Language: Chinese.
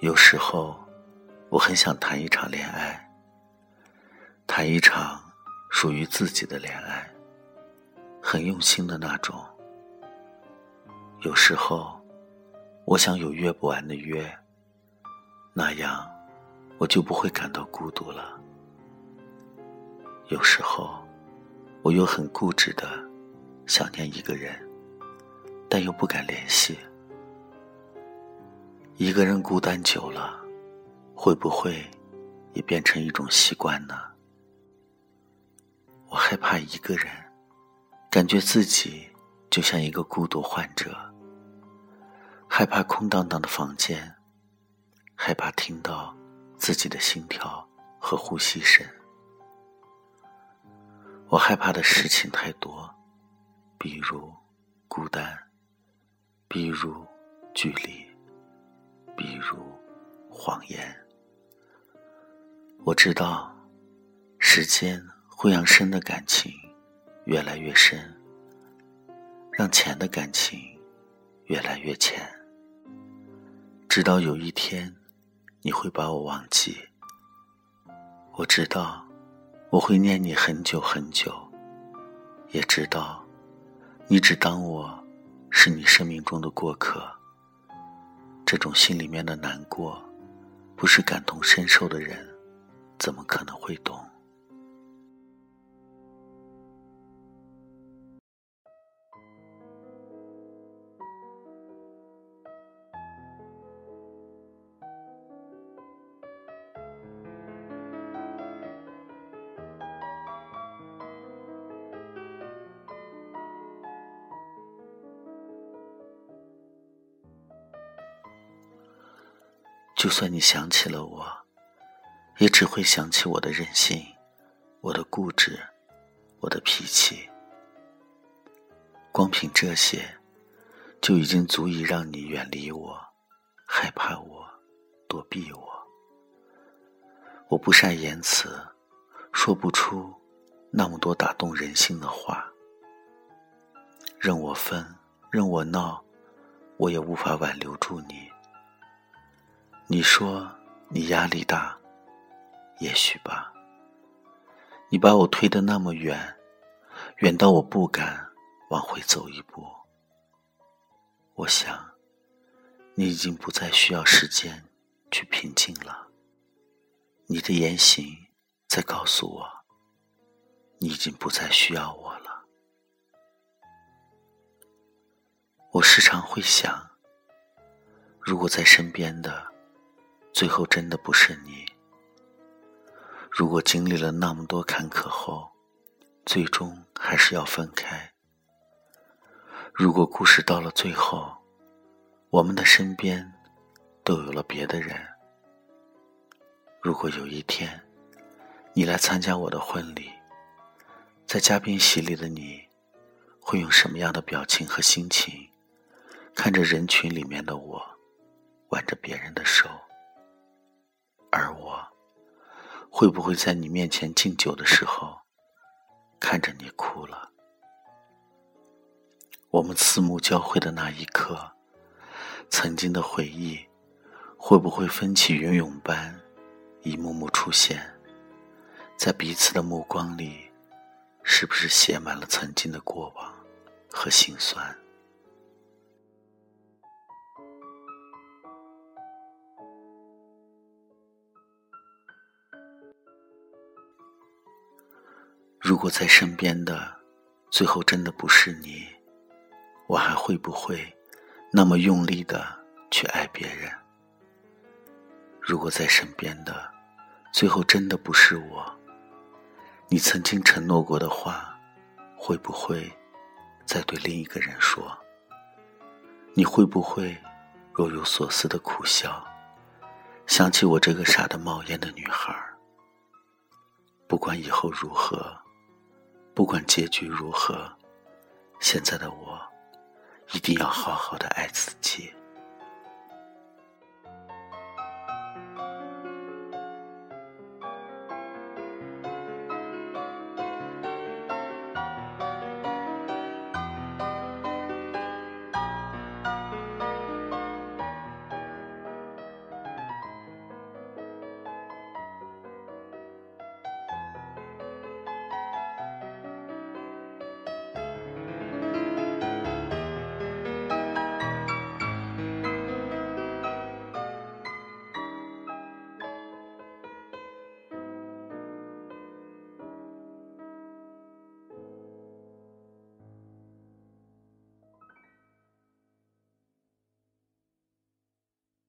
有时候，我很想谈一场恋爱，谈一场属于自己的恋爱，很用心的那种。有时候，我想有约不完的约，那样我就不会感到孤独了。有时候，我又很固执的想念一个人，但又不敢联系。一个人孤单久了，会不会也变成一种习惯呢？我害怕一个人，感觉自己就像一个孤独患者，害怕空荡荡的房间，害怕听到自己的心跳和呼吸声。我害怕的事情太多，比如孤单，比如距离。比如谎言，我知道时间会让深的感情越来越深，让浅的感情越来越浅，直到有一天你会把我忘记。我知道我会念你很久很久，也知道你只当我是你生命中的过客。这种心里面的难过，不是感同身受的人，怎么可能会懂？就算你想起了我，也只会想起我的任性，我的固执，我的脾气。光凭这些，就已经足以让你远离我，害怕我，躲避我。我不善言辞，说不出那么多打动人心的话。任我分，任我闹，我也无法挽留住你。你说你压力大，也许吧。你把我推得那么远，远到我不敢往回走一步。我想，你已经不再需要时间去平静了。你的言行在告诉我，你已经不再需要我了。我时常会想，如果在身边的。最后真的不是你。如果经历了那么多坎坷后，最终还是要分开。如果故事到了最后，我们的身边都有了别的人。如果有一天，你来参加我的婚礼，在嘉宾席里的你，会用什么样的表情和心情，看着人群里面的我，挽着别人的手？会不会在你面前敬酒的时候，看着你哭了？我们四目交汇的那一刻，曾经的回忆，会不会风起云涌般，一幕幕出现在彼此的目光里？是不是写满了曾经的过往和心酸？如果在身边的，最后真的不是你，我还会不会那么用力的去爱别人？如果在身边的，最后真的不是我，你曾经承诺过的话，会不会再对另一个人说？你会不会若有所思的苦笑，想起我这个傻的冒烟的女孩？不管以后如何。不管结局如何，现在的我一定要好好的爱自己。